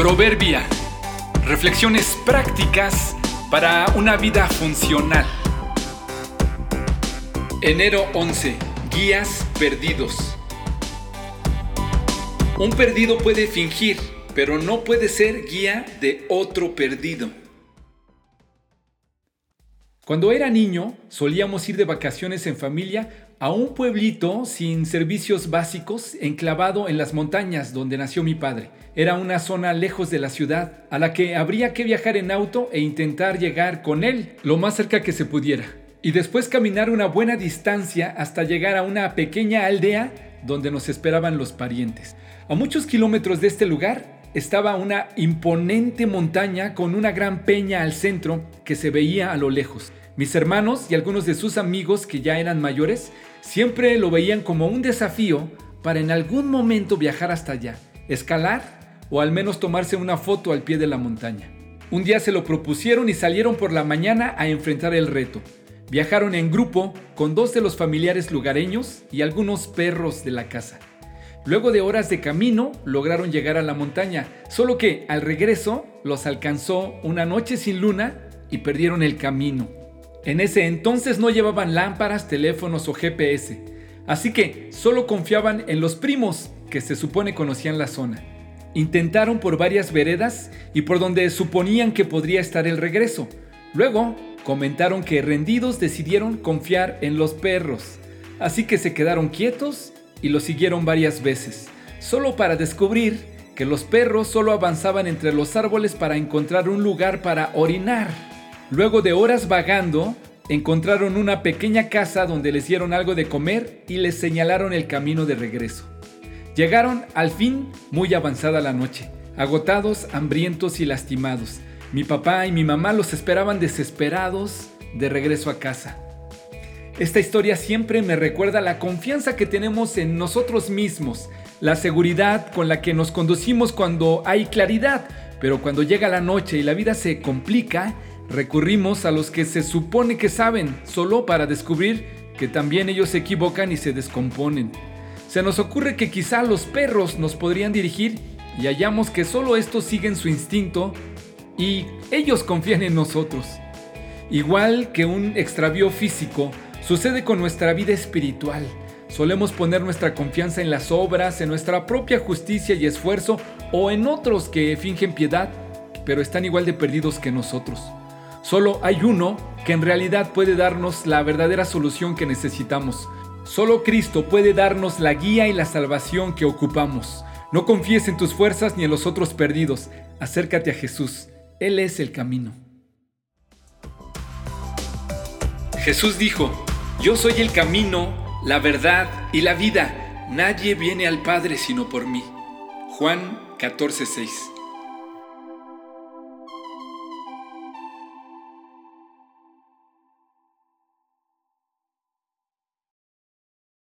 Proverbia. Reflexiones prácticas para una vida funcional. Enero 11. Guías perdidos. Un perdido puede fingir, pero no puede ser guía de otro perdido. Cuando era niño, solíamos ir de vacaciones en familia a un pueblito sin servicios básicos enclavado en las montañas donde nació mi padre. Era una zona lejos de la ciudad, a la que habría que viajar en auto e intentar llegar con él lo más cerca que se pudiera. Y después caminar una buena distancia hasta llegar a una pequeña aldea donde nos esperaban los parientes. A muchos kilómetros de este lugar estaba una imponente montaña con una gran peña al centro que se veía a lo lejos. Mis hermanos y algunos de sus amigos que ya eran mayores siempre lo veían como un desafío para en algún momento viajar hasta allá, escalar o al menos tomarse una foto al pie de la montaña. Un día se lo propusieron y salieron por la mañana a enfrentar el reto. Viajaron en grupo con dos de los familiares lugareños y algunos perros de la casa. Luego de horas de camino lograron llegar a la montaña, solo que al regreso los alcanzó una noche sin luna y perdieron el camino. En ese entonces no llevaban lámparas, teléfonos o GPS, así que solo confiaban en los primos que se supone conocían la zona. Intentaron por varias veredas y por donde suponían que podría estar el regreso. Luego comentaron que rendidos decidieron confiar en los perros, así que se quedaron quietos y lo siguieron varias veces, solo para descubrir que los perros solo avanzaban entre los árboles para encontrar un lugar para orinar. Luego de horas vagando, encontraron una pequeña casa donde les dieron algo de comer y les señalaron el camino de regreso. Llegaron al fin muy avanzada la noche, agotados, hambrientos y lastimados. Mi papá y mi mamá los esperaban desesperados de regreso a casa. Esta historia siempre me recuerda la confianza que tenemos en nosotros mismos, la seguridad con la que nos conducimos cuando hay claridad, pero cuando llega la noche y la vida se complica, recurrimos a los que se supone que saben, solo para descubrir que también ellos se equivocan y se descomponen. Se nos ocurre que quizá los perros nos podrían dirigir y hallamos que solo estos siguen su instinto y ellos confían en nosotros. Igual que un extravío físico, sucede con nuestra vida espiritual. Solemos poner nuestra confianza en las obras, en nuestra propia justicia y esfuerzo o en otros que fingen piedad, pero están igual de perdidos que nosotros. Solo hay uno que en realidad puede darnos la verdadera solución que necesitamos. Solo Cristo puede darnos la guía y la salvación que ocupamos. No confíes en tus fuerzas ni en los otros perdidos. Acércate a Jesús. Él es el camino. Jesús dijo, yo soy el camino, la verdad y la vida. Nadie viene al Padre sino por mí. Juan 14:6